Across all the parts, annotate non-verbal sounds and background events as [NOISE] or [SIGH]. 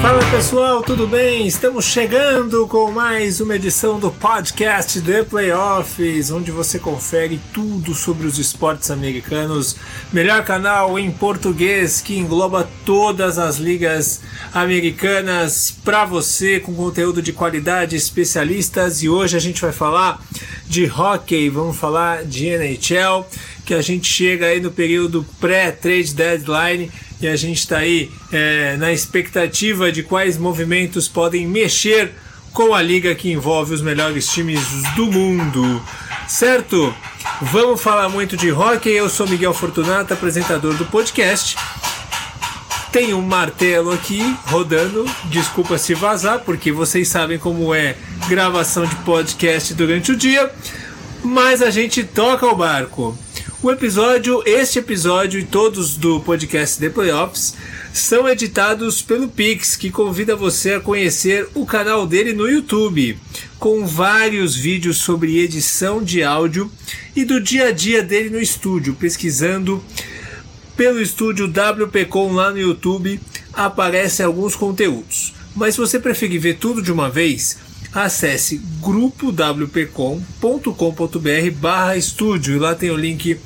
Fala pessoal, tudo bem? Estamos chegando com mais uma edição do podcast The Playoffs, onde você confere tudo sobre os esportes americanos. Melhor canal em português que engloba todas as ligas americanas para você, com conteúdo de qualidade, especialistas. E hoje a gente vai falar de hockey, vamos falar de NHL, que a gente chega aí no período pré-trade deadline e a gente está aí é, na expectativa de quais movimentos podem mexer com a liga que envolve os melhores times do mundo, certo? Vamos falar muito de hockey. Eu sou Miguel Fortunato, apresentador do podcast. Tem um martelo aqui rodando. Desculpa se vazar, porque vocês sabem como é gravação de podcast durante o dia. Mas a gente toca o barco. O episódio, este episódio e todos do podcast The Playoffs são editados pelo Pix, que convida você a conhecer o canal dele no YouTube, com vários vídeos sobre edição de áudio e do dia a dia dele no estúdio, pesquisando pelo estúdio WPcom lá no YouTube, aparecem alguns conteúdos. Mas se você preferir ver tudo de uma vez, acesse grupowpcom.com.br barra estúdio. E lá tem o link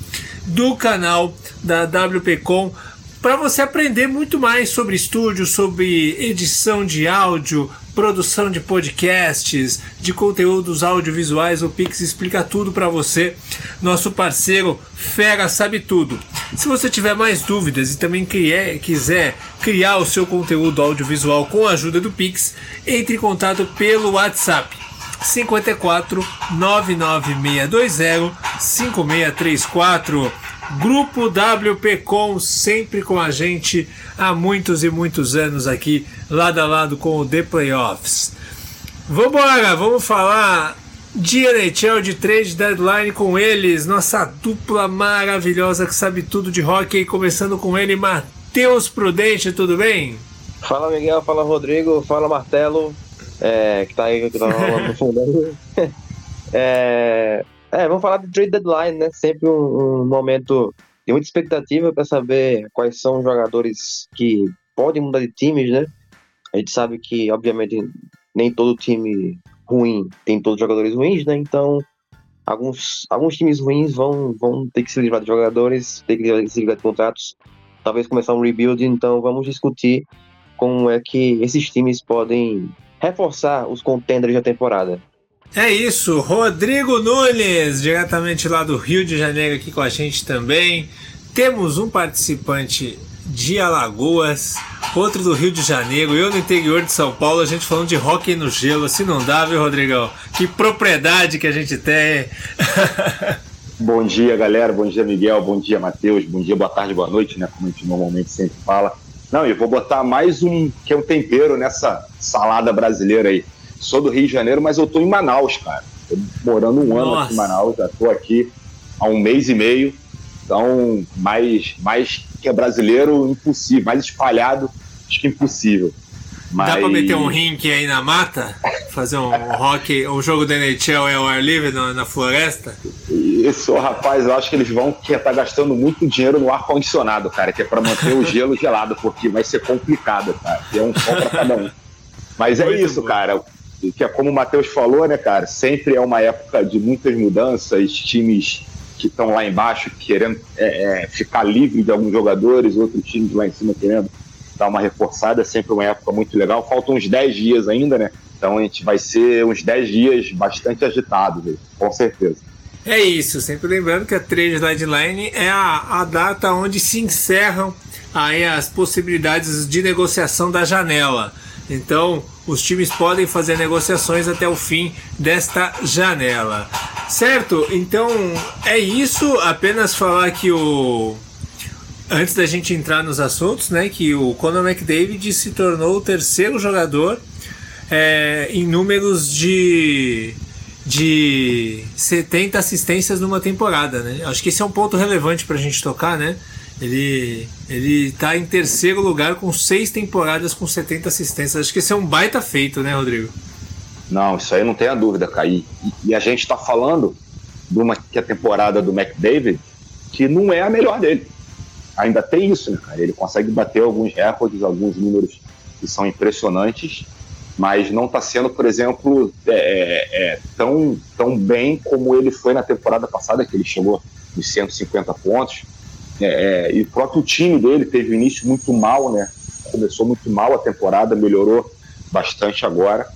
do canal da WPcom para você aprender muito mais sobre estúdio, sobre edição de áudio, produção de podcasts, de conteúdos audiovisuais. O Pix explica tudo para você. Nosso parceiro Fera sabe tudo. Se você tiver mais dúvidas e também criar, quiser criar o seu conteúdo audiovisual com a ajuda do Pix, entre em contato pelo WhatsApp 54 99620 5634. Grupo WPcom sempre com a gente há muitos e muitos anos aqui, lado a lado com o The Playoffs. Vambora, vamos falar de NHL de trade deadline com eles, nossa dupla maravilhosa que sabe tudo de hockey, começando com ele, Matheus Prudente, tudo bem? Fala Miguel, fala Rodrigo, fala Martelo, é, que tá aí que tá rolando no fundo. [LAUGHS] é, é, vamos falar de trade deadline, né? Sempre um, um momento de muita expectativa para saber quais são os jogadores que podem mudar de times, né? A gente sabe que, obviamente, nem todo time ruim tem todos os jogadores ruins, né? Então, alguns, alguns times ruins vão, vão ter que se livrar de jogadores, ter que se livrar de contratos, talvez começar um rebuild. Então, vamos discutir como é que esses times podem reforçar os contenders da temporada. É isso, Rodrigo Nunes, diretamente lá do Rio de Janeiro, aqui com a gente também. Temos um participante de Alagoas, outro do Rio de Janeiro, eu no interior de São Paulo, a gente falando de hockey no gelo, assim não dá, viu, Rodrigão? Que propriedade que a gente tem. [LAUGHS] bom dia, galera, bom dia, Miguel, bom dia, Matheus, bom dia, boa tarde, boa noite, né, como a gente normalmente sempre fala. Não, eu vou botar mais um, que é um tempero nessa salada brasileira aí sou do Rio de Janeiro, mas eu tô em Manaus, cara. Tô morando um ano aqui em Manaus, já tô aqui há um mês e meio. Então, mais, mais que é brasileiro, impossível. Mais espalhado, acho que impossível. Mas... Dá pra meter um rink aí na mata? Fazer um [LAUGHS] rock, um jogo da NHL ao ar livre na, na, floresta? Isso, rapaz, eu acho que eles vão que tá gastando muito dinheiro no ar-condicionado, cara, que é para manter o [LAUGHS] gelo gelado, porque vai ser complicado, cara. Tem um som pra cada um. Mas é muito isso, bom. cara que é como o Matheus falou, né, cara? Sempre é uma época de muitas mudanças, times que estão lá embaixo querendo é, é, ficar livre de alguns jogadores, outros times lá em cima querendo dar uma reforçada, é sempre uma época muito legal. Faltam uns 10 dias ainda, né? Então a gente vai ser uns 10 dias bastante agitados, com certeza. É isso, sempre lembrando que a trade deadline é a, a data onde se encerram aí as possibilidades de negociação da janela. Então, os times podem fazer negociações até o fim desta janela. Certo? Então, é isso. Apenas falar que o. Antes da gente entrar nos assuntos, né? Que o Conor McDavid se tornou o terceiro jogador é, em números de de 70 assistências numa temporada, né? Acho que esse é um ponto relevante para a gente tocar, né? Ele, ele tá em terceiro lugar com seis temporadas com 70 assistências. Acho que esse é um baita feito, né, Rodrigo? Não, isso aí não tem a dúvida, Caí. E, e a gente está falando de uma que é a temporada do McDavid, que não é a melhor dele. Ainda tem isso, né, cara? Ele consegue bater alguns recordes, alguns números que são impressionantes, mas não está sendo, por exemplo, é, é, é, tão, tão bem como ele foi na temporada passada, que ele chegou nos 150 pontos. É, é, e o próprio time dele teve um início muito mal, né? Começou muito mal a temporada, melhorou bastante agora.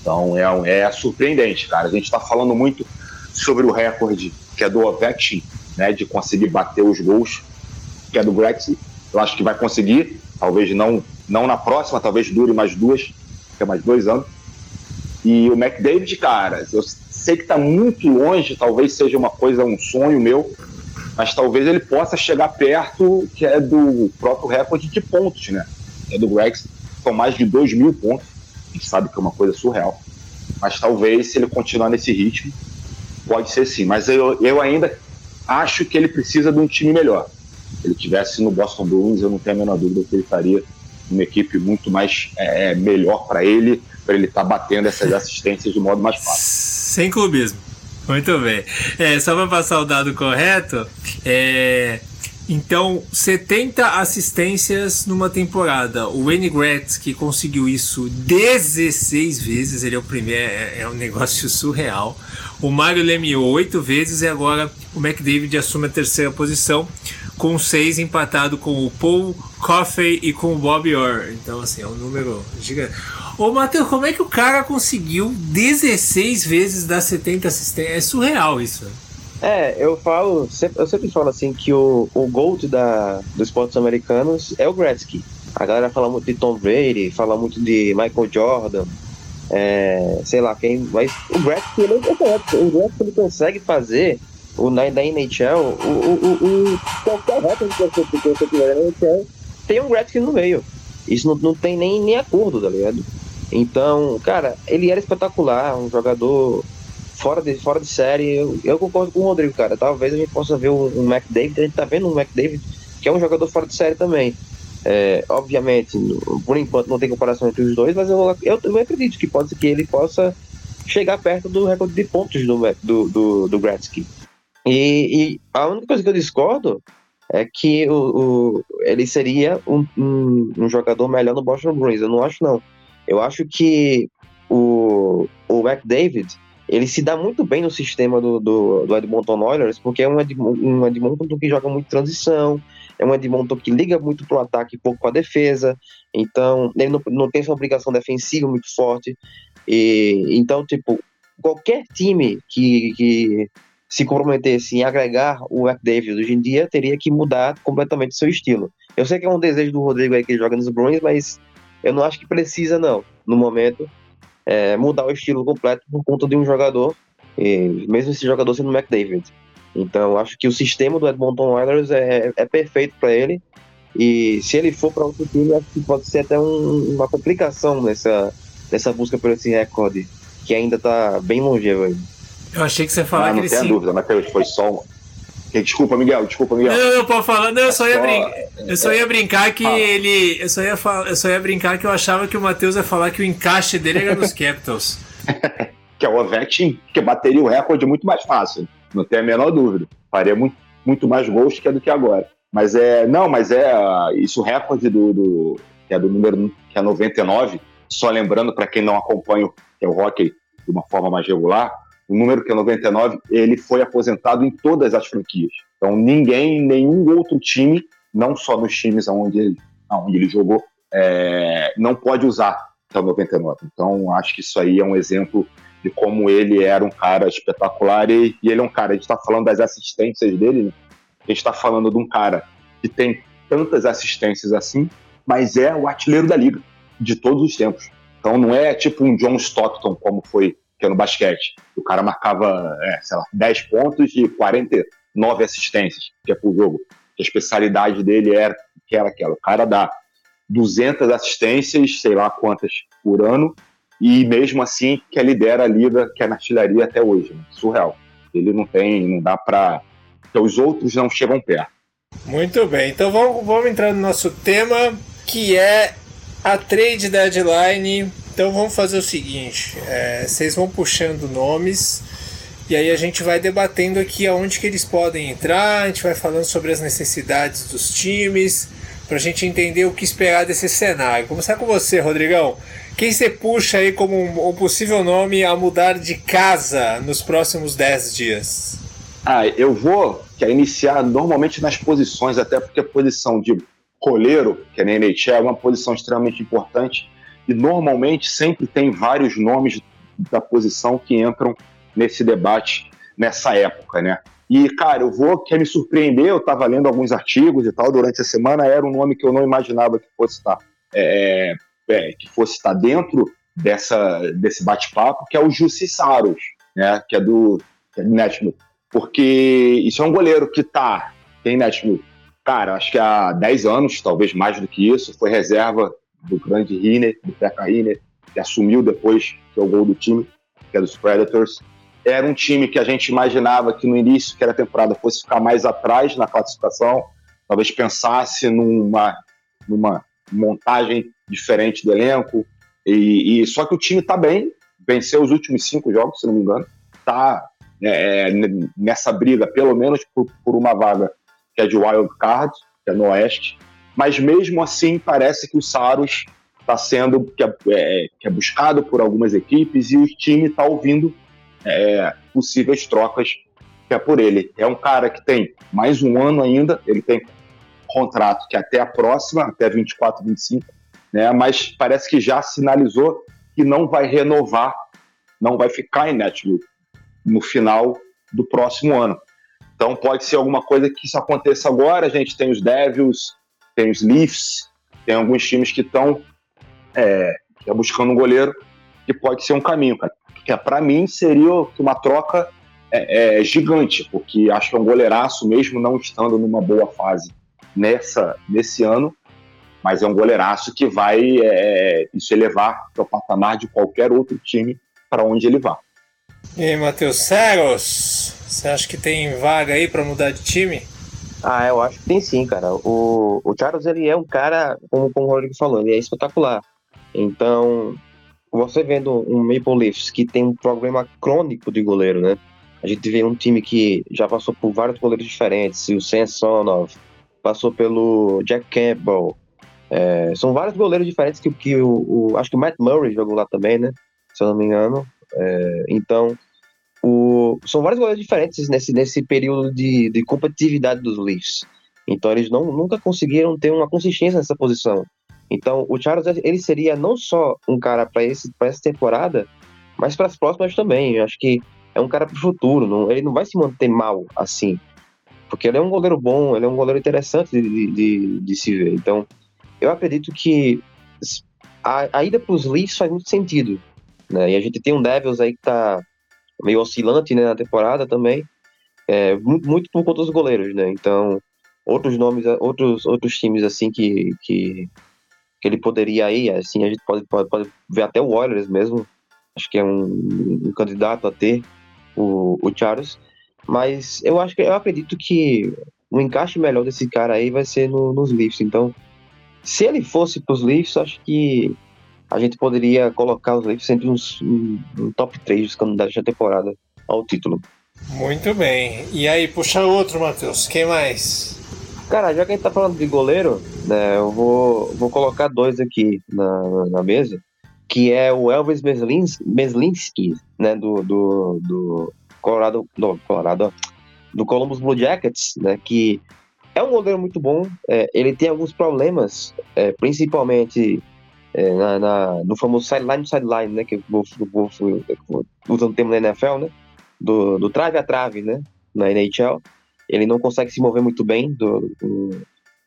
Então é, é surpreendente, cara. A gente está falando muito sobre o recorde que é do Ovechkin, né? De conseguir bater os gols, que é do Gretzky. Eu acho que vai conseguir, talvez não, não na próxima, talvez dure mais duas, que é mais dois anos. E o McDavid, cara, eu sei que está muito longe, talvez seja uma coisa, um sonho meu, mas talvez ele possa chegar perto, que é do próprio recorde de pontos, né? É do Rex, são mais de 2 mil pontos. A gente sabe que é uma coisa surreal. Mas talvez, se ele continuar nesse ritmo, pode ser sim. Mas eu, eu ainda acho que ele precisa de um time melhor. Se ele tivesse no Boston Bruins, eu não tenho a menor dúvida que ele estaria uma equipe muito mais é, melhor para ele, para ele estar tá batendo essas assistências de modo mais fácil. Sem clubismo. [LAUGHS] Muito bem. É, só para passar o dado correto, é, então 70 assistências numa temporada. O Wayne Gretzky conseguiu isso 16 vezes, ele é o primeiro, é, é um negócio surreal. O Mario Lemieux 8 vezes e agora o McDavid assume a terceira posição com seis empatado com o Paul Coffey e com o Bob Orr. Então assim, é um número gigante. Ô, Matheus, como é que o cara conseguiu 16 vezes dar 70 assistências? É surreal isso. É, eu falo, eu sempre falo assim que o, o GOAT da, dos esportes americanos é o Gretzky. A galera fala muito de Tom Brady, fala muito de Michael Jordan, é, sei lá quem, mas o Gretzky, ele, é o Gretzky ele consegue fazer o, na, da NHL, o, o, o, qualquer recorde que você, que você tiver na NHL, tem um Gretzky no meio. Isso não, não tem nem, nem acordo, tá ligado? Então, cara, ele era espetacular, um jogador fora de, fora de série. Eu, eu concordo com o Rodrigo, cara. Talvez a gente possa ver um, um McDavid, a gente tá vendo um McDavid que é um jogador fora de série também. É, obviamente, por enquanto não tem comparação entre os dois, mas eu, eu também acredito que pode ser que ele possa chegar perto do recorde de pontos do, do, do, do Gretzky. E, e, a única coisa que eu discordo é que o, o ele seria um, um, um, jogador melhor no Boston Bruins. Eu não acho, não. Eu acho que o, o McDavid ele se dá muito bem no sistema do, do, do Edmonton Oilers, porque é um Edmonton, um Edmonton que joga muito transição, é um Edmonton que liga muito para o ataque e pouco para a defesa, então ele não, não tem essa obrigação defensiva muito forte. E, então, tipo, qualquer time que, que se comprometesse em agregar o McDavid hoje em dia teria que mudar completamente seu estilo. Eu sei que é um desejo do Rodrigo aí que ele joga nos Bruins, mas eu não acho que precisa, não, no momento, é, mudar o estilo completo por conta de um jogador, mesmo esse jogador sendo o McDavid. Então, acho que o sistema do Edmonton Oilers é, é perfeito para ele. E se ele for para outro time, acho que pode ser até um, uma complicação nessa, nessa busca por esse recorde, que ainda está bem longevo aí. Eu achei que você ia falar ah. Não tem dúvida, mas foi só um, Desculpa, Miguel, desculpa, Miguel. Não, não, pode falar. Não, eu só ia, brin... eu só ia brincar que ah. ele. Eu só, ia fal... eu só ia brincar que eu achava que o Matheus ia falar que o encaixe dele era nos [LAUGHS] Capitals. [LAUGHS] que é o Ovechkin, que bateria o recorde muito mais fácil. Não tem a menor dúvida. Faria muito, muito mais gols que é do que agora. Mas é. Não, mas é. Isso o recorde do, do. que é do número que é 99. Só lembrando, para quem não acompanha é o hockey de uma forma mais regular, o número que é 99, ele foi aposentado em todas as franquias. Então ninguém, nenhum outro time, não só nos times onde ele, onde ele jogou, é, não pode usar o 99. Então acho que isso aí é um exemplo de como ele era um cara espetacular e, e ele é um cara, a gente está falando das assistências dele, né? a gente está falando de um cara que tem tantas assistências assim, mas é o artilheiro da liga de todos os tempos. Então não é tipo um John Stockton como foi que é no basquete. O cara marcava, é, sei lá, 10 pontos e 49 assistências, que é por jogo. A especialidade dele era que era aquela. O cara dá 200 assistências, sei lá quantas por ano, e mesmo assim que lidera a liga, que é na artilharia até hoje. Né? Surreal. Ele não tem, não dá para. Então os outros não chegam perto. Muito bem, então vamos, vamos entrar no nosso tema, que é a trade deadline. Então vamos fazer o seguinte: é, vocês vão puxando nomes e aí a gente vai debatendo aqui aonde que eles podem entrar, a gente vai falando sobre as necessidades dos times, para a gente entender o que esperar desse cenário. Começar com você, Rodrigão. Quem você puxa aí como um, um possível nome a mudar de casa nos próximos 10 dias? Ah, eu vou quer iniciar normalmente nas posições, até porque a posição de coleiro, que é na NHL, é uma posição extremamente importante e normalmente sempre tem vários nomes da posição que entram nesse debate nessa época, né? E, cara, eu vou, quer me surpreender, eu estava lendo alguns artigos e tal durante a semana, era um nome que eu não imaginava que fosse estar, é, é, que fosse estar dentro dessa, desse bate-papo, que é o Jussi Saros, né, que é do, que é Nashville. Porque isso é um goleiro que tá, tem Nashville, cara, acho que há 10 anos, talvez mais do que isso, foi reserva do grande Riner, do Pekka Riner, que assumiu depois que é o gol do time, que é dos Predators era um time que a gente imaginava que no início que era temporada fosse ficar mais atrás na classificação, talvez pensasse numa, numa montagem diferente do elenco. E, e só que o time está bem, venceu os últimos cinco jogos, se não me engano, está é, é nessa briga, pelo menos por, por, uma vaga que é de wild card, que é no Oeste. Mas mesmo assim parece que o Saros está sendo que é, é, que é buscado por algumas equipes e o time está ouvindo é, possíveis trocas que é por ele. É um cara que tem mais um ano ainda, ele tem contrato que é até a próxima, até 24, 25, né? mas parece que já sinalizou que não vai renovar, não vai ficar em Nashville no final do próximo ano. Então pode ser alguma coisa que isso aconteça agora. A gente tem os Devils, tem os Leafs, tem alguns times que estão é, buscando um goleiro que pode ser um caminho, cara que é, para mim seria uma troca é, é, gigante, porque acho que é um goleiraço mesmo não estando numa boa fase nessa nesse ano, mas é um goleiraço que vai é, isso elevar para o patamar de qualquer outro time para onde ele vá. E aí, Matheus Ceros, você acha que tem vaga aí para mudar de time? Ah, eu acho que tem sim, cara. O, o Charles, ele é um cara, como, como o Rodrigo falou, ele é espetacular. Então, você vendo um Maple Leafs que tem um problema crônico de goleiro, né? A gente vê um time que já passou por vários goleiros diferentes, o Samsonov, passou pelo Jack Campbell. É, são vários goleiros diferentes que, que o, o, Acho que o Matt Murray jogou lá também, né? Se eu não me engano. É, então, o, são vários goleiros diferentes nesse, nesse período de, de competitividade dos Leafs. Então, eles não, nunca conseguiram ter uma consistência nessa posição. Então, o Charles ele seria não só um cara para essa temporada, mas para as próximas também. Eu acho que é um cara para o futuro. Não, ele não vai se manter mal assim, porque ele é um goleiro bom, ele é um goleiro interessante de, de, de se ver. Então, eu acredito que a, a ida para os Leafs faz muito sentido. Né? E a gente tem um Devils aí que está meio oscilante né, na temporada também, é, muito, muito por conta dos goleiros, né? Então, outros nomes, outros, outros times assim que, que que ele poderia ir, assim, a gente pode, pode, pode ver até o Oilers mesmo, acho que é um, um candidato a ter o, o Charles, mas eu acho que eu acredito que o encaixe melhor desse cara aí vai ser no, nos Leafs, então se ele fosse para os Leafs, acho que a gente poderia colocar os Leafs entre uns, um, um top 3 dos candidatos da temporada ao título. Muito bem. E aí, puxa outro, Matheus. Quem mais? Cara, já que a gente tá falando de goleiro, né, eu vou, vou colocar dois aqui na, na mesa, que é o Elvis Meslinski, né, do, do, do Colorado, do Colorado, do Columbus Blue Jackets, né, que é um goleiro muito bom, é, ele tem alguns problemas, é, principalmente é, na, na, no famoso sideline sideline, né, que eu vou, usando o termo da NFL, né, do, do trave a trave, né, na NHL, ele não consegue se mover muito bem do, do,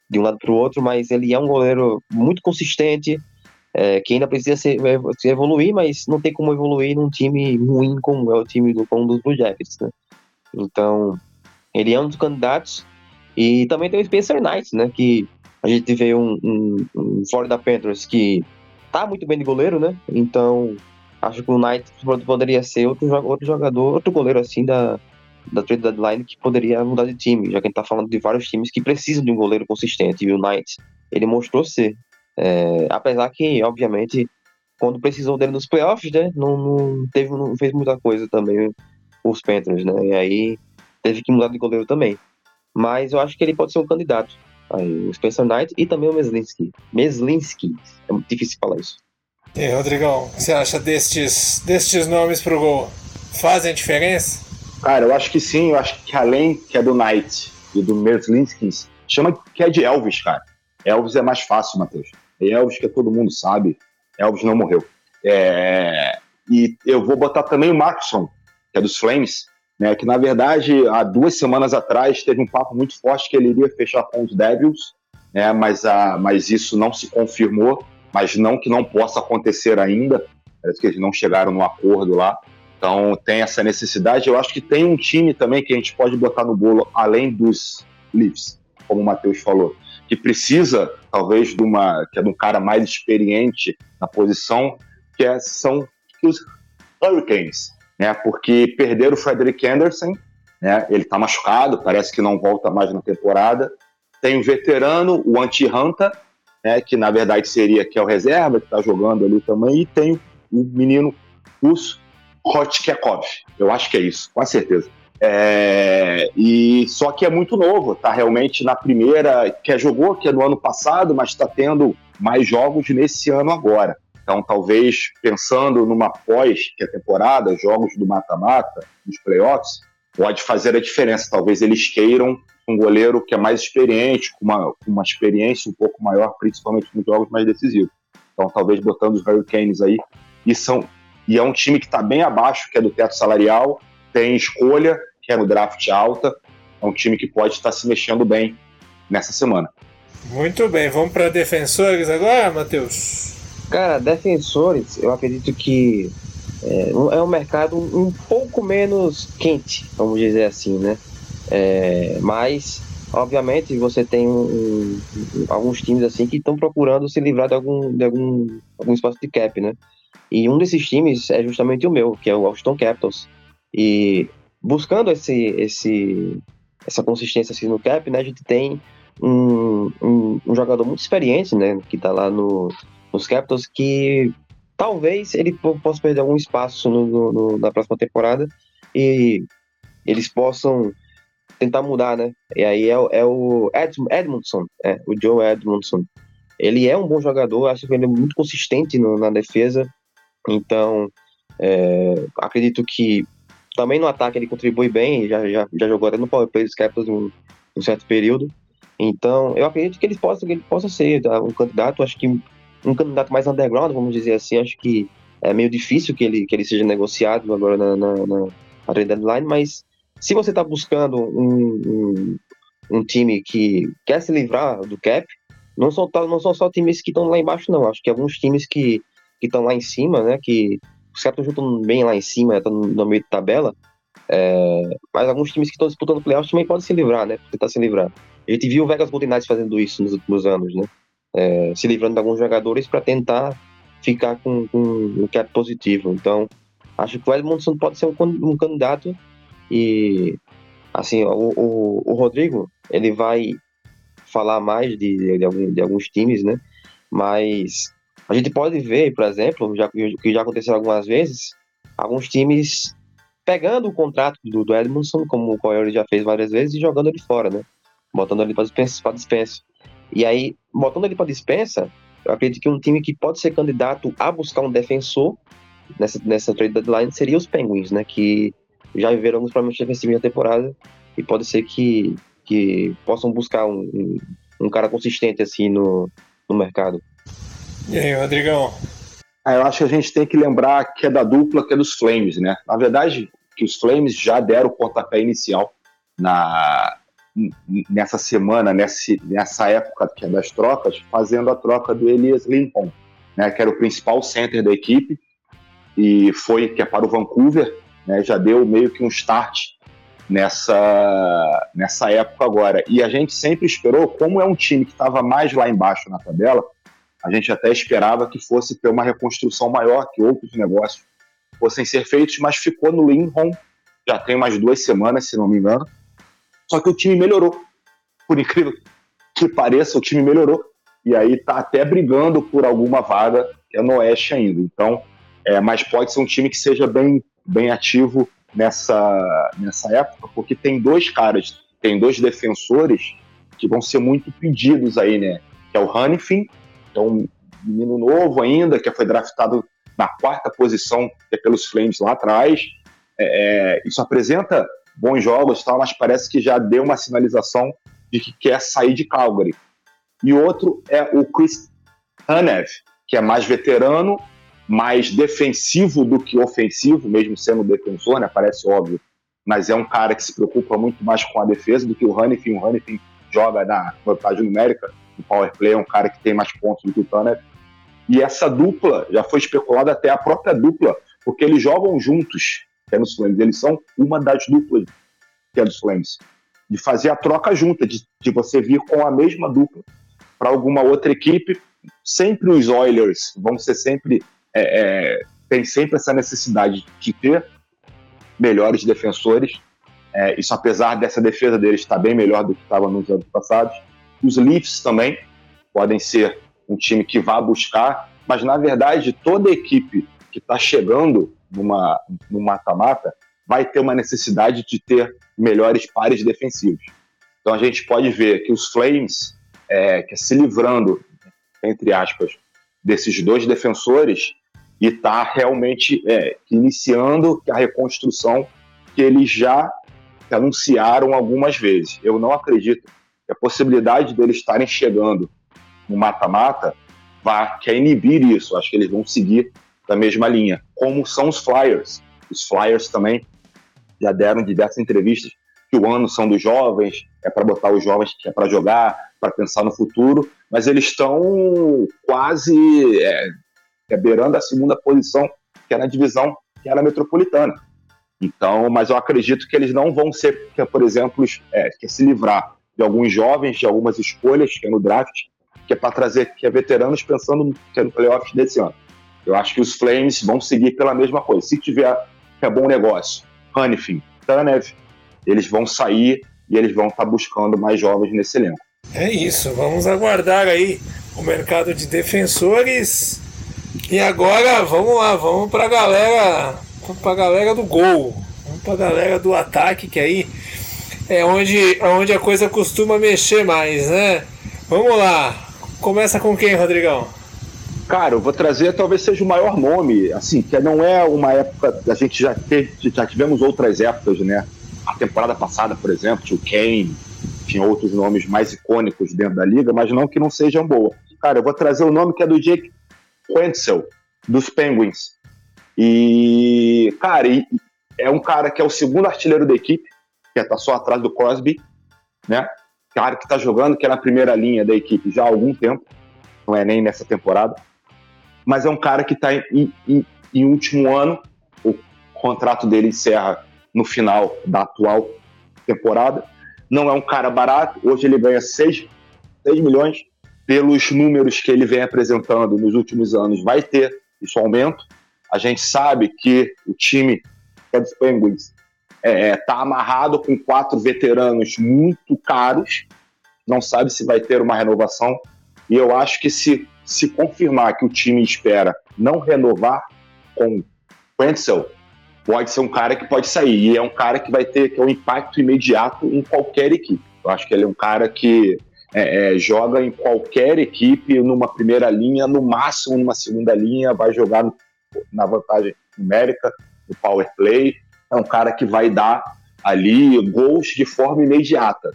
de um lado para o outro, mas ele é um goleiro muito consistente, é, que ainda precisa se, se, evoluir, mas não tem como evoluir num time ruim como é o time do, como dos Blue Jackets, né? Então, ele é um dos candidatos. E também tem o Spencer Knight, né? Que a gente vê um, um, um Florida Panthers que tá muito bem de goleiro, né? Então, acho que o Knight poderia ser outro, outro jogador, outro goleiro assim da, da trade deadline que poderia mudar de time, já que a gente tá falando de vários times que precisam de um goleiro consistente, e o Knight, ele mostrou ser. É, apesar que, obviamente, quando precisou dele nos playoffs, né, não, não, teve, não fez muita coisa também os Panthers, né, e aí teve que mudar de goleiro também. Mas eu acho que ele pode ser um candidato. Aí, o Spencer Knight e também o Meslinski. Meslinski, é muito difícil falar isso. E aí, Rodrigão, o que você acha destes, destes nomes pro gol? Fazem diferença? Cara, eu acho que sim. Eu acho que além que é do Knight e do Meslinski, chama que é de Elvis, cara. Elvis é mais fácil, Matheus. É Elvis que todo mundo sabe. Elvis não morreu. É... E eu vou botar também o Maxson, que é dos Flames, né, que na verdade há duas semanas atrás teve um papo muito forte que ele iria fechar com os Devils, né, mas, a, mas isso não se confirmou mas não que não possa acontecer ainda. Parece que eles não chegaram no acordo lá. Então tem essa necessidade. Eu acho que tem um time também que a gente pode botar no bolo, além dos Leafs, como o Matheus falou, que precisa, talvez, de uma que é de um cara mais experiente na posição, que é, são os Hurricanes, né? Porque perderam o Frederick Anderson, né? Ele está machucado, parece que não volta mais na temporada. Tem o veterano, o Anti-Hunter, né, que na verdade seria que é o reserva, que está jogando ali também, e tem o menino Us Kotkekov. Eu acho que é isso, com certeza. É, e só que é muito novo, tá realmente na primeira, que é, jogou, que é no ano passado, mas está tendo mais jogos nesse ano agora. Então, talvez pensando numa pós que é temporada, jogos do mata-mata, nos playoffs, pode fazer a diferença. Talvez eles queiram um goleiro que é mais experiente, com uma, uma experiência um pouco maior, principalmente nos jogos mais decisivos. Então, talvez botando os Hurricanes aí. E, são, e é um time que está bem abaixo, que é do teto salarial, tem escolha, que é no draft alta. É um time que pode estar se mexendo bem nessa semana. Muito bem, vamos para defensores agora, Matheus? Cara, defensores, eu acredito que é, é um mercado um pouco menos quente, vamos dizer assim, né? É, mas, obviamente, você tem um, alguns times assim que estão procurando se livrar de algum, de algum, algum espaço de cap, né? E um desses times é justamente o meu, que é o Austin Capitals. E buscando esse, esse, essa consistência assim, no cap, né, a gente tem um, um, um jogador muito experiente, né, que está lá no, nos Capitals, que talvez ele possa perder algum espaço no, no, na próxima temporada e eles possam tentar mudar, né? E aí é, é o Ed, Edmondson, é, o Joe Edmondson. Ele é um bom jogador, acho que ele é muito consistente no, na defesa, então é, acredito que também no ataque ele contribui bem, já, já, já jogou até no Power Play dos Capitals em um certo período. Então, eu acredito que ele possa, que ele possa ser tá? um candidato, acho que um candidato mais underground, vamos dizer assim, acho que é meio difícil que ele, que ele seja negociado agora na, na, na, na deadline, mas se você está buscando um, um, um, time que quer se livrar do cap, não são, não são só times que estão lá embaixo, não. Acho que alguns times que estão lá em cima, né? Que os caras estão bem lá em cima, estão no, meio de tabela. É, mas alguns times que estão disputando playoffs também podem se livrar, né? Tentar se livrar. A gente viu o Vegas Golden Knights fazendo isso nos últimos anos, né? É, se livrando de alguns jogadores para tentar ficar com, com um cap positivo. Então, acho que o Edmondson pode ser um, um candidato e, assim, o, o, o Rodrigo, ele vai falar mais de, de, algum, de, alguns times, né? Mas a gente pode ver, por exemplo, já, que já aconteceu algumas vezes, alguns times pegando o contrato do, do Edmondson, como o Coyote já fez várias vezes, e jogando ele fora, né? Botando ele para dispensa, dispensa. E aí, botando ele para dispensa, eu acredito que um time que pode ser candidato a buscar um defensor nessa, nessa trade deadline seria os Penguins, né? Que já viveram alguns problemas defensivos na temporada e pode ser que, que possam buscar um, um, um cara consistente assim no, no mercado. E aí, Rodrigão? Ah, eu acho que a gente tem que lembrar que é da dupla, que é dos Flames, né? Na verdade, que os Flames já deram o pontapé inicial na, nessa semana, nessa, nessa época que é das trocas, fazendo a troca do Elias Lincoln, né, que era o principal center da equipe, e foi que é para o Vancouver, né, já deu meio que um start nessa, nessa época agora. E a gente sempre esperou, como é um time que estava mais lá embaixo na tabela, a gente até esperava que fosse ter uma reconstrução maior, que outros negócios fossem ser feitos, mas ficou no Lindholm já tem umas duas semanas, se não me engano. Só que o time melhorou. Por incrível que pareça, o time melhorou. E aí tá até brigando por alguma vaga, é no Oeste ainda. Então, é, mas pode ser um time que seja bem, bem ativo nessa, nessa época, porque tem dois caras, tem dois defensores que vão ser muito pedidos aí, né? Que é o Hanifin, que é um menino novo ainda, que foi draftado na quarta posição é pelos Flames lá atrás. É, é, isso apresenta bons jogos, tal, mas parece que já deu uma sinalização de que quer sair de Calgary. E outro é o Chris Hanev, que é mais veterano, mais defensivo do que ofensivo, mesmo sendo defensor, né? Parece óbvio, mas é um cara que se preocupa muito mais com a defesa do que o Hanifin. O Hanifin joga na vantagem numérica, no power play é um cara que tem mais pontos do que o Tanev. E essa dupla já foi especulada até a própria dupla, porque eles jogam juntos que nos Flames. Eles são uma das duplas que é dos Flames. De fazer a troca junta, de, de você vir com a mesma dupla para alguma outra equipe. Sempre os Oilers vão ser sempre. É, é, tem sempre essa necessidade de ter melhores defensores. É, isso apesar dessa defesa deles estar bem melhor do que estava nos anos passados. Os Leafs também podem ser um time que vá buscar, mas na verdade toda equipe que está chegando numa, no mata-mata, vai ter uma necessidade de ter melhores pares defensivos. Então a gente pode ver que os Flames, é, que é se livrando, entre aspas, desses dois defensores, e está realmente é, iniciando a reconstrução que eles já anunciaram algumas vezes. Eu não acredito que a possibilidade deles estarem chegando no mata-mata vá quer inibir isso. Acho que eles vão seguir da mesma linha, como são os Flyers. Os Flyers também já deram diversas entrevistas que o ano são dos jovens, é para botar os jovens que é para jogar, para pensar no futuro, mas eles estão quase é, é, beirando a segunda posição, que é na divisão que era metropolitana. Então, mas eu acredito que eles não vão ser, que, por exemplo, é, que é se livrar de alguns jovens, de algumas escolhas que é no draft, que é para trazer que é veteranos pensando que é no playoffs desse ano. Eu acho que os Flames vão seguir pela mesma coisa. Se tiver é bom negócio, Hanifin, Tanev, eles vão sair e eles vão estar tá buscando mais jovens nesse elenco. É isso, vamos aguardar aí o mercado de defensores. E agora vamos lá, vamos para a galera, para galera do gol, vamos para a galera do ataque que aí é onde, é onde a coisa costuma mexer mais, né? Vamos lá. Começa com quem, Rodrigão? Cara, eu vou trazer talvez seja o maior nome, assim, que não é uma época. A gente já, teve, já tivemos outras épocas, né? A temporada passada, por exemplo, tinha o Kane, tinha outros nomes mais icônicos dentro da liga, mas não que não sejam boas. Cara, eu vou trazer o nome que é do Jake Quentsel, dos Penguins. E, cara, é um cara que é o segundo artilheiro da equipe, que está só atrás do Crosby, né? Cara que está jogando, que é na primeira linha da equipe já há algum tempo, não é nem nessa temporada mas é um cara que está em, em, em, último ano, o contrato dele encerra no final da atual temporada. Não é um cara barato, hoje ele ganha 6, 6 milhões. Pelos números que ele vem apresentando nos últimos anos, vai ter isso aumento. A gente sabe que o time é dos Penguins está é, tá amarrado com quatro veteranos muito caros, não sabe se vai ter uma renovação. E eu acho que se se confirmar que o time espera não renovar com Wenzel, pode ser um cara que pode sair. E é um cara que vai ter que é um impacto imediato em qualquer equipe. Eu acho que ele é um cara que é, é, joga em qualquer equipe, numa primeira linha, no máximo numa segunda linha, vai jogar no, na vantagem numérica, no power play. É um cara que vai dar ali gols de forma imediata.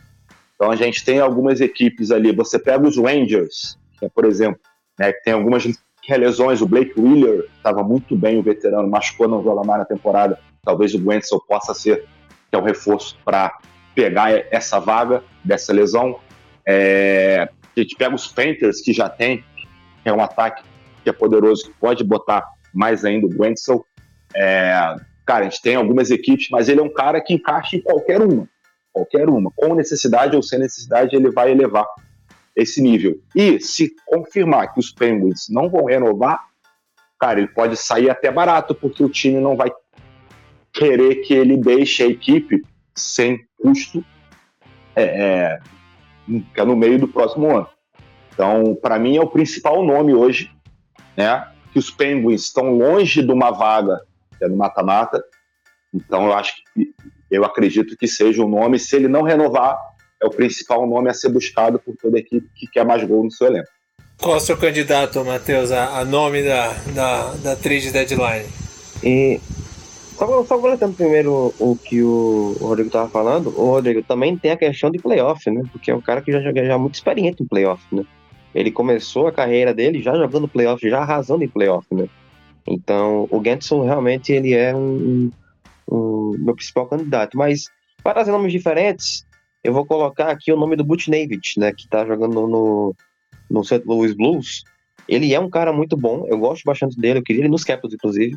Então a gente tem algumas equipes ali. Você pega os Rangers, que é, por exemplo, né, tem algumas lesões. O Blake Wheeler estava muito bem, o veterano, machucou, não joga mais na temporada. Talvez o Gwenzel possa ser que é o reforço para pegar essa vaga dessa lesão. É, a gente pega os Panthers, que já tem, que é um ataque que é poderoso, que pode botar mais ainda o Gwenzel. É, cara, a gente tem algumas equipes, mas ele é um cara que encaixa em qualquer uma. Qualquer uma. Com necessidade ou sem necessidade, ele vai elevar esse nível. E se confirmar que os Penguins não vão renovar, cara, ele pode sair até barato, porque o time não vai querer que ele deixe a equipe sem custo é, é, no meio do próximo ano. Então, para mim, é o principal nome hoje, né? Que os Penguins estão longe de uma vaga, que é no mata-mata. Então, eu acho que eu acredito que seja o um nome. Se ele não renovar, é o principal nome a ser buscado por toda a equipe que quer mais gol no seu elenco. Qual é o seu candidato, Matheus, a, a, nome da, da, da trade deadline? E só, só coletando primeiro o que o, Rodrigo estava falando, o Rodrigo também tem a questão de playoff, né? Porque é um cara que já joga já muito experiente em playoff, né? Ele começou a carreira dele já jogando playoff, já arrasando em playoff, né? Então, o Gentson realmente ele é um, um, um meu principal candidato. Mas, para trazer nomes diferentes, eu vou colocar aqui o nome do Butnevich, né? Que está jogando no, no St. Louis Blues. Ele é um cara muito bom, eu gosto bastante dele, eu queria ele nos Capitals, inclusive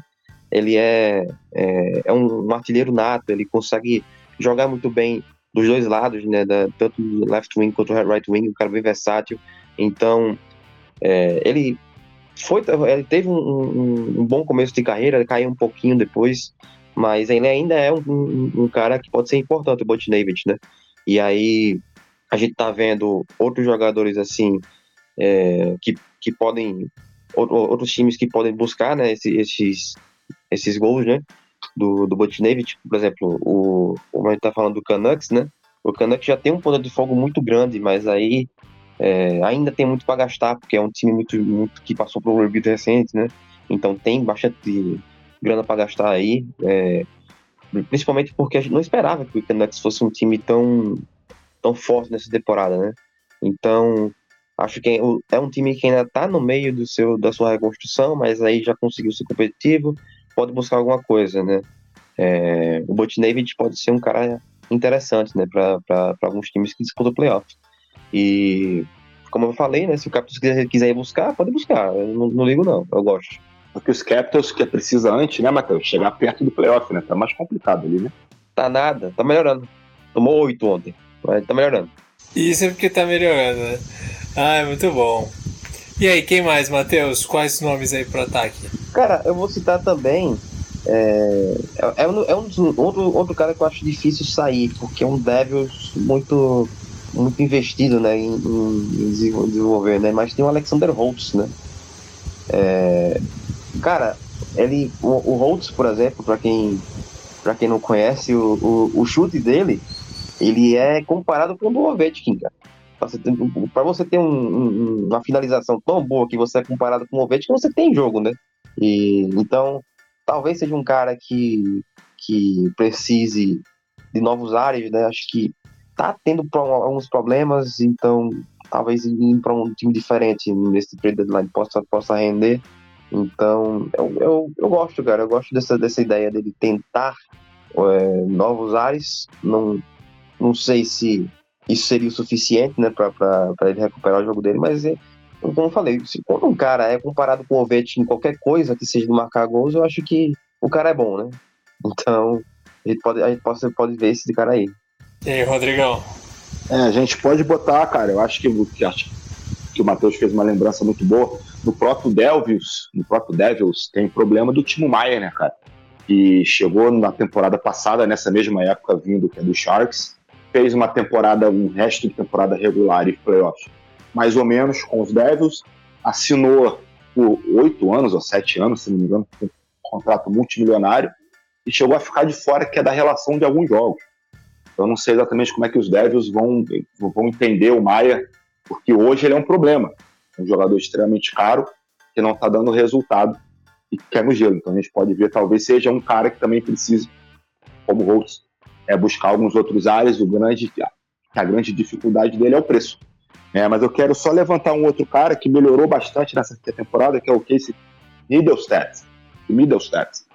ele é, é, é um artilheiro nato, ele consegue jogar muito bem dos dois lados, né, da, tanto do left wing quanto do right wing, um cara bem versátil. Então, é, ele foi, ele teve um, um, um, bom começo de carreira, caiu um pouquinho depois, mas ele ainda é um, um cara que pode ser importante, o Botnevich, né? E aí a gente tá vendo outros jogadores assim é, que, que podem outros times que podem buscar né, esses, esses gols, né? Do, do Botnevich, tipo, por exemplo, o, o a gente tá falando do Canucks, né? O Canucks já tem um poder de fogo muito grande, mas aí é, ainda tem muito para gastar, porque é um time muito, muito que passou por um rebuild recente, né? Então tem bastante grana para gastar aí, é, principalmente porque a gente não esperava que o Canucks fosse um time tão, tão forte nessa temporada, né? Então acho que é um time que ainda está no meio do seu, da sua reconstrução, mas aí já conseguiu ser competitivo, pode buscar alguma coisa, né? É, o Botnevich pode ser um cara interessante, né, para alguns times que disputam playoff. E, como eu falei, né, se o Capitals quiser, quiser ir buscar, pode buscar. Eu não, não ligo, não. Eu gosto. Porque os Capitals que precisa antes, né, Matheus? Chegar perto do playoff, né? Tá mais complicado ali, né? Tá nada, tá melhorando. Tomou oito ontem, mas tá melhorando. Isso é porque tá melhorando, né? Ah, muito bom. E aí, quem mais, Matheus? Quais nomes aí pro ataque? Cara, eu vou citar também. É, é, é, um, é um outro, outro cara que eu acho difícil sair, porque é um Devils muito muito investido né, em, em desenvolver, né? Mas tem o Alexander Holtz, né? É, cara, ele, o, o Holtz, por exemplo, para quem para quem não conhece, o, o, o, chute dele, ele é comparado com o do Ovechkin, cara. Para você ter, um, um, uma finalização tão boa que você é comparado com o Ovechkin, você tem jogo, né? E, então, talvez seja um cara que, que precise de novos áreas, né? Acho que tá tendo alguns problemas, então talvez ir para um time diferente nesse trade deadline possa, possa render. Então, eu, eu, eu gosto, cara, eu gosto dessa, dessa ideia dele tentar é, novos ares. Não, não sei se isso seria o suficiente, né, para ele recuperar o jogo dele, mas é, como eu falei, se quando um cara é comparado com o Ovechkin em qualquer coisa que seja de marcar gols, eu acho que o cara é bom, né? Então, a gente pode, a gente pode, pode ver esse cara aí. E aí, Rodrigão? É, a gente pode botar, cara, eu acho que, que, acho que o Matheus fez uma lembrança muito boa. No próprio Devils, no próprio Devils, tem problema do Timo Maier, né, cara? Que chegou na temporada passada, nessa mesma época, vindo que é do Sharks, fez uma temporada, um resto de temporada regular e playoff, mais ou menos, com os Devils, assinou por oito anos ou sete anos, se não me engano, um contrato multimilionário, e chegou a ficar de fora, que é da relação de alguns jogos. Eu não sei exatamente como é que os Devils vão, vão entender o Maia, porque hoje ele é um problema. Um jogador extremamente caro, que não está dando resultado e quer no gelo. Então a gente pode ver, talvez seja um cara que também precise, como Holtz, é buscar alguns outros áreas. O grande, a grande dificuldade dele é o preço. É, mas eu quero só levantar um outro cara que melhorou bastante nessa temporada, que é o Casey Middlestat. Middlestat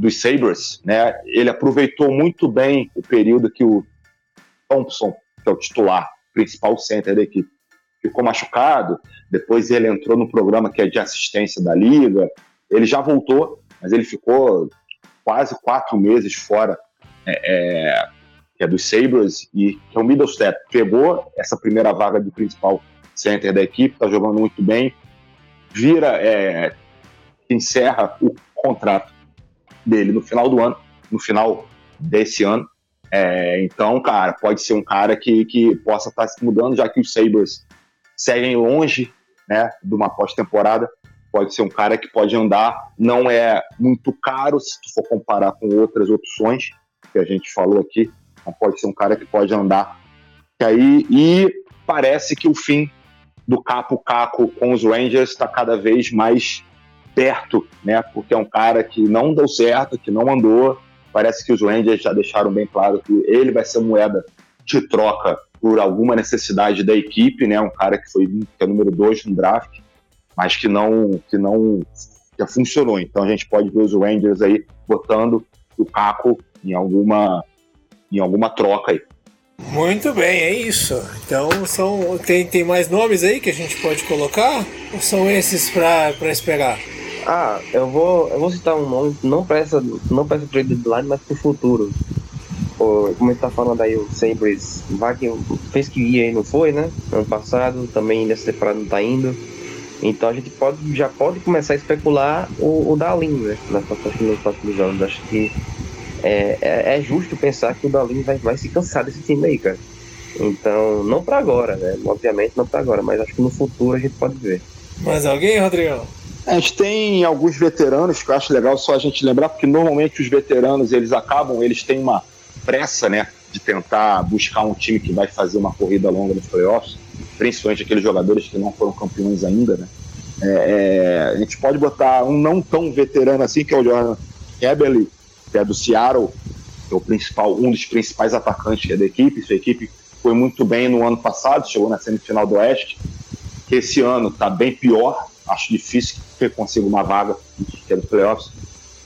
dos Sabres, né, ele aproveitou muito bem o período que o Thompson, que é o titular, principal center da equipe, ficou machucado. Depois ele entrou no programa que é de assistência da liga. Ele já voltou, mas ele ficou quase quatro meses fora, é, é, que é dos Sabres, e que é o Middlestep. Pegou essa primeira vaga de principal center da equipe, está jogando muito bem. Vira, é, encerra o contrato dele no final do ano, no final desse ano. É, então, cara, pode ser um cara que, que possa estar se mudando, já que os Sabres seguem longe né, de uma pós-temporada. Pode ser um cara que pode andar, não é muito caro se tu for comparar com outras opções que a gente falou aqui. Então pode ser um cara que pode andar aí e parece que o fim do Capo Caco com os Rangers está cada vez mais perto, né? Porque é um cara que não deu certo, que não andou. Parece que os Rangers já deixaram bem claro que ele vai ser moeda de troca por alguma necessidade da equipe, né? Um cara que foi que é número dois no draft, mas que não que não já funcionou. Então a gente pode ver os Rangers aí botando o Caco em alguma em alguma troca aí. Muito bem, é isso. Então são tem, tem mais nomes aí que a gente pode colocar ou são esses para esperar? Ah, eu vou, eu vou citar um nome, não para essa, não para essa trade deadline, mas para o futuro. Como ele tá falando aí, o Sabres vai que fez que ia e não foi, né? Ano passado, também nessa temporada não tá indo. Então a gente pode, já pode começar a especular o, o Dalin, né? Nas próximas, nos próximos anos. Acho que é, é, é, justo pensar que o Dalin vai, vai se cansar desse time aí, cara. Então, não para agora, né? Obviamente não para agora, mas acho que no futuro a gente pode ver. Mais alguém, Rodrigão? A gente tem alguns veteranos que eu acho legal só a gente lembrar, porque normalmente os veteranos eles acabam, eles têm uma pressa, né, de tentar buscar um time que vai fazer uma corrida longa nos playoffs, principalmente aqueles jogadores que não foram campeões ainda, né. É, é, a gente pode botar um não tão veterano assim, que é o Jordan Eberle, que é do Seattle, que é o principal, um dos principais atacantes da equipe. Sua equipe foi muito bem no ano passado, chegou na semifinal do Oeste. Esse ano está bem pior, acho difícil que consiga uma vaga que é dos playoffs.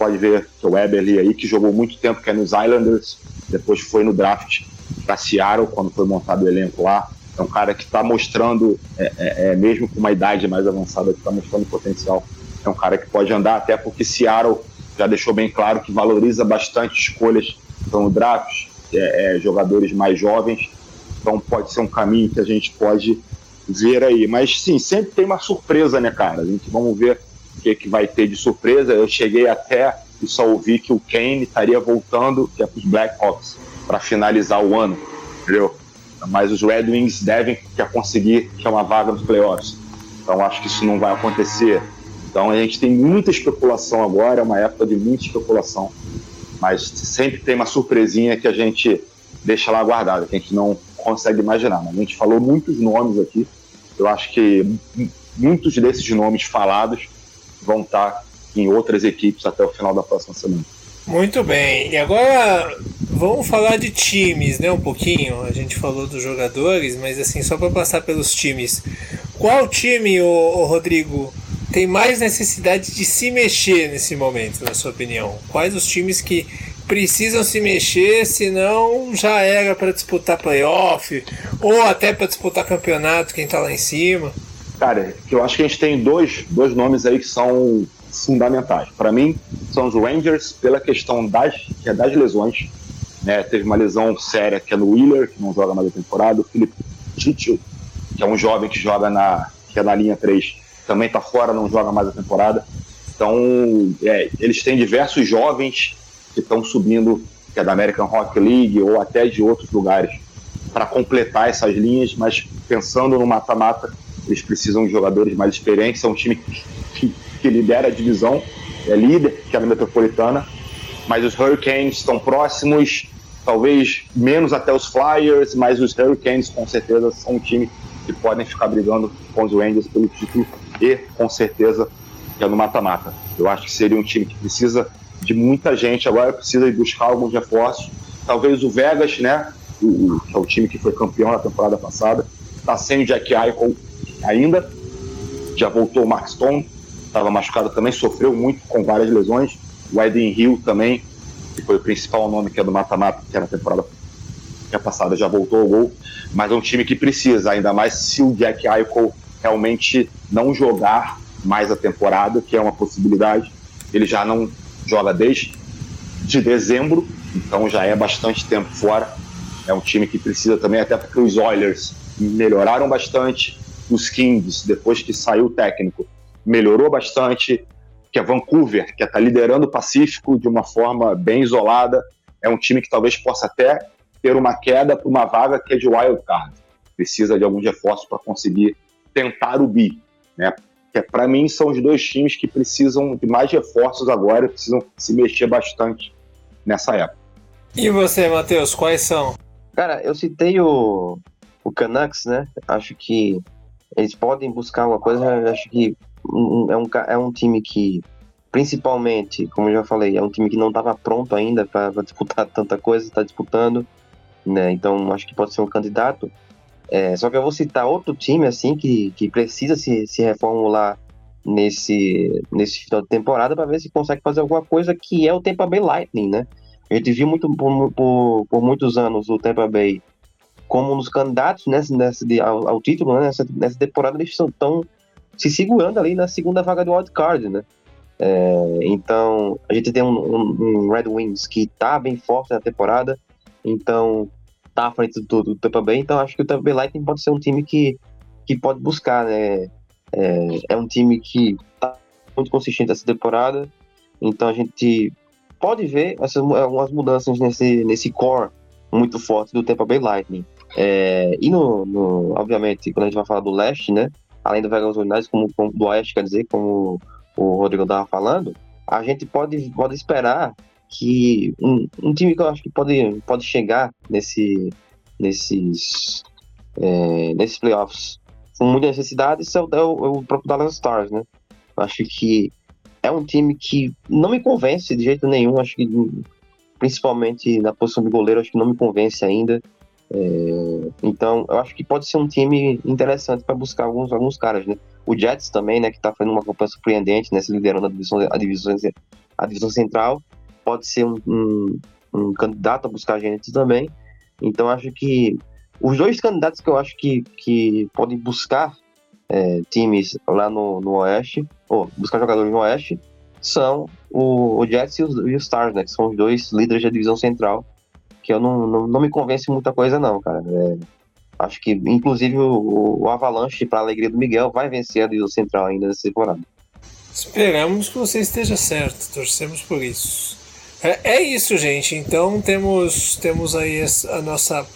Pode ver que o Eberly aí, que jogou muito tempo, que é nos Islanders, depois foi no draft para Seattle, quando foi montado o elenco lá. É um cara que está mostrando, é, é, é, mesmo com uma idade mais avançada, que está mostrando potencial. É um cara que pode andar, até porque Seattle já deixou bem claro que valoriza bastante escolhas no draft, é, é, jogadores mais jovens. Então pode ser um caminho que a gente pode ver aí. Mas sim, sempre tem uma surpresa, né, cara? A gente vamos ver que, que vai ter de surpresa. Eu cheguei até e só ouvi que o Kane estaria voltando, é para os Blackhawks, para finalizar o ano, entendeu? Mas os Red Wings devem quer conseguir que é uma vaga nos playoffs. Então acho que isso não vai acontecer. Então a gente tem muita especulação agora, é uma época de muita especulação. Mas sempre tem uma surpresinha que a gente deixa lá guardada, que a gente não consegue imaginar. Mas a gente falou muitos nomes aqui. Eu acho que muitos desses nomes falados vão estar em outras equipes até o final da próxima semana. Muito bem. E agora vamos falar de times, né? Um pouquinho. A gente falou dos jogadores, mas assim, só para passar pelos times. Qual time, o, Rodrigo, tem mais necessidade de se mexer nesse momento, na sua opinião? Quais os times que precisam se mexer, senão já era para disputar playoff ou até para disputar campeonato, quem está lá em cima. Cara, eu acho que a gente tem dois, dois nomes aí que são fundamentais. Para mim, são os Rangers, pela questão das, que é das lesões. Né? Teve uma lesão séria que é no Wheeler, que não joga mais a temporada. O Felipe Titio, que é um jovem que joga na, que é na linha 3, também está fora, não joga mais a temporada. Então, é, eles têm diversos jovens que estão subindo, que é da American Hockey League ou até de outros lugares, para completar essas linhas, mas pensando no mata-mata, eles precisam de jogadores mais experientes. É um time que, que lidera a divisão, é líder, que é a metropolitana, mas os Hurricanes estão próximos, talvez menos até os Flyers, mas os Hurricanes com certeza são um time que podem ficar brigando com os Rangers pelo título e com certeza é no mata-mata. Eu acho que seria um time que precisa de muita gente agora, precisa buscar alguns reforços. Talvez o Vegas, né, o, que é o time que foi campeão na temporada passada, está sem o Jack Eichel ainda, já voltou o Mark Stone, estava machucado também, sofreu muito com várias lesões. O Eden Hill também, que foi o principal nome que é do mata-mata, que era na temporada passada, já voltou ao gol. Mas é um time que precisa, ainda mais se o Jack Eichel realmente não jogar mais a temporada, que é uma possibilidade. Ele já não joga desde de dezembro, então já é bastante tempo fora. É um time que precisa também, até porque os Oilers melhoraram bastante, os Kings, depois que saiu o técnico, melhorou bastante. que é Vancouver, que está liderando o Pacífico de uma forma bem isolada. É um time que talvez possa até ter uma queda para uma vaga que é de wild card. Precisa de alguns reforços para conseguir tentar o bi, né? Que para mim são os dois times que precisam de mais reforços agora, precisam se mexer bastante nessa época. E você, Matheus, quais são? Cara, eu citei o, o Canucks, né? Acho que eles podem buscar uma coisa, acho que é um, é um time que, principalmente, como eu já falei, é um time que não estava pronto ainda para disputar tanta coisa, está disputando, né? Então acho que pode ser um candidato. É, só que eu vou citar outro time assim que, que precisa se, se reformular nesse, nesse final de temporada para ver se consegue fazer alguma coisa que é o Tampa Bay Lightning, né? A gente viu muito por, por, por muitos anos o Tampa Bay como nos candidatos nessa, nessa, ao, ao título, né? nessa, nessa temporada eles estão se segurando ali na segunda vaga do wild card, né? É, então a gente tem um, um, um, Red Wings que tá bem forte na temporada, então tá à frente do, do Tampa Bay, então acho que o Tampa Bay Lightning pode ser um time que, que pode buscar, né? É, é um time que tá muito consistente essa temporada, então a gente pode ver essas, algumas mudanças nesse, nesse core muito forte do Tampa Bay Lightning. É, e no, no, obviamente, quando a gente vai falar do leste, né? Além do Vegas United, como, como, do oeste, quer dizer, como o Rodrigo estava falando, a gente pode, pode esperar que um, um, time que eu acho que pode, pode chegar nesse, nesses, é, nesses playoffs com muita necessidade é é o, o próprio Dallas Stars, né? Acho que é um time que não me convence de jeito nenhum. Acho que, principalmente na posição de goleiro, acho que não me convence ainda. É, então, eu acho que pode ser um time interessante para buscar alguns, alguns caras, né? O Jets também, né, que está fazendo uma campanha surpreendente, né, se liderando a divisão, a divisão, a divisão central, pode ser um, um, um candidato a buscar gente também. Então, acho que os dois candidatos que eu acho que, que podem buscar é, times lá no, no Oeste, ou buscar jogadores no Oeste, são o, o Jets e os, e os, Stars, né? Que são os dois líderes da divisão central. Que eu não, não, não me convence muita coisa, não, cara. É, acho que, inclusive, o, o Avalanche, para alegria do Miguel, vai vencer a central ainda nessa temporada. Esperamos que você esteja certo, torcemos por isso. É, é isso, gente. Então temos, temos aí a nossa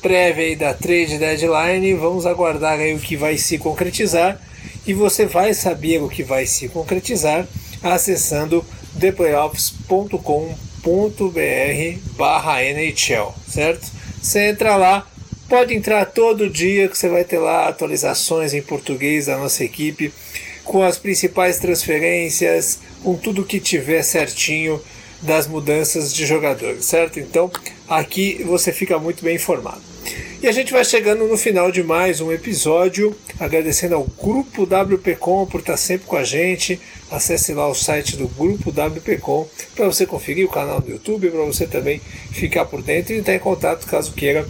prévia aí da trade deadline. Vamos aguardar aí o que vai se concretizar e você vai saber o que vai se concretizar acessando theplayoffs.com.br barra NHL, certo? Você entra lá, pode entrar todo dia que você vai ter lá atualizações em português da nossa equipe, com as principais transferências, com tudo que tiver certinho das mudanças de jogadores, certo? Então aqui você fica muito bem informado. E a gente vai chegando no final de mais um episódio, agradecendo ao Grupo WPcom por estar sempre com a gente. Acesse lá o site do Grupo WPcom para você conferir o canal do YouTube, para você também ficar por dentro e entrar em contato caso queira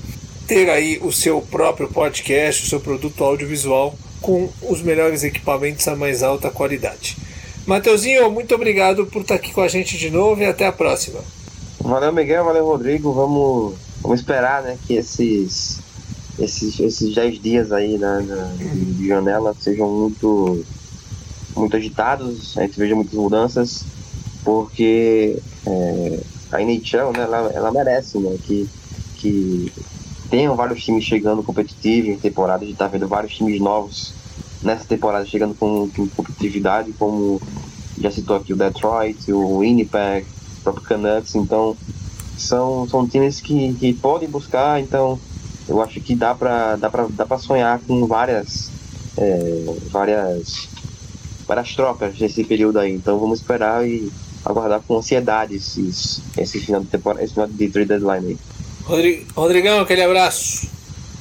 ter aí o seu próprio podcast, o seu produto audiovisual com os melhores equipamentos a mais alta qualidade. Mateuzinho, muito obrigado por estar aqui com a gente de novo e até a próxima. Valeu, Miguel, valeu, Rodrigo. Vamos, vamos esperar né, que esses, esses, esses 10 dias aí né, de janela sejam muito, muito agitados, a gente veja muitas mudanças, porque é, a NHL né, ela, ela merece né, que, que tenham vários times chegando competitivos em temporada. A gente está vendo vários times novos nessa temporada chegando com, com competitividade, como já citou aqui o Detroit, o Winnipeg, o próprio Canucks, então são, são times que, que podem buscar, então eu acho que dá para dá pra, dá pra sonhar com várias é, várias várias trocas nesse período aí, então vamos esperar e aguardar com ansiedade esses, esse final de temporada, esse final de trade deadline aí. Rodrigão, aquele abraço.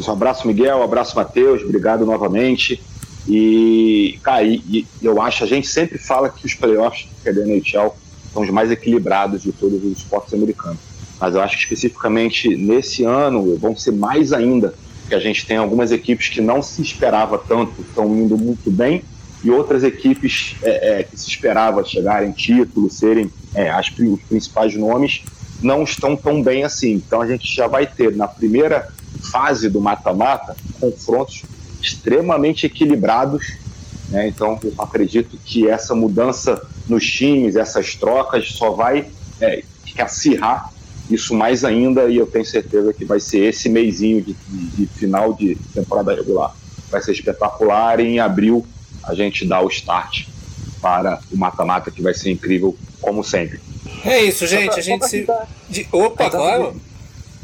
Um abraço, Miguel, um abraço, Matheus, obrigado novamente. E, cara, e, e eu acho, a gente sempre fala que os playoffs que é da NHL são os mais equilibrados de todos os esportes americanos. Mas eu acho que especificamente nesse ano vão ser mais ainda, que a gente tem algumas equipes que não se esperava tanto, estão indo muito bem, e outras equipes é, é, que se esperava chegarem título, serem é, as, os principais nomes, não estão tão bem assim. Então a gente já vai ter na primeira fase do mata-mata confrontos extremamente equilibrados. Né? Então, eu acredito que essa mudança nos times, essas trocas, só vai é, acirrar isso mais ainda e eu tenho certeza que vai ser esse mêsinho de, de, de final de temporada regular. Vai ser espetacular e em abril a gente dá o start para o mata-mata que vai ser incrível como sempre. É isso, gente. Pra, a gente se. De... Opa, claro!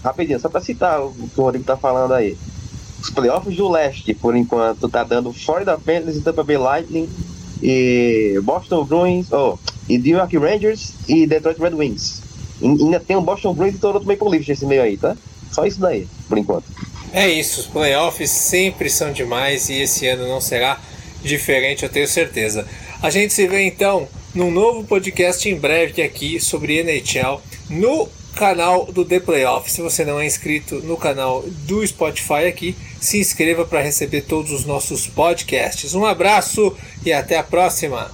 Rapidinho, só para citar o que o Rodrigo tá falando aí. Os playoffs do leste, por enquanto, tá dando Florida Panthers e Tampa Bay Lightning e Boston Bruins, oh, e New York Rangers e Detroit Red Wings. Ainda tem o Boston Bruins e Toronto Maple Leafs nesse meio aí, tá? Só isso daí, por enquanto. É isso, os playoffs sempre são demais e esse ano não será diferente, eu tenho certeza. A gente se vê então num novo podcast em breve aqui sobre NHL no canal do The Playoff. Se você não é inscrito no canal do Spotify aqui, se inscreva para receber todos os nossos podcasts. Um abraço e até a próxima!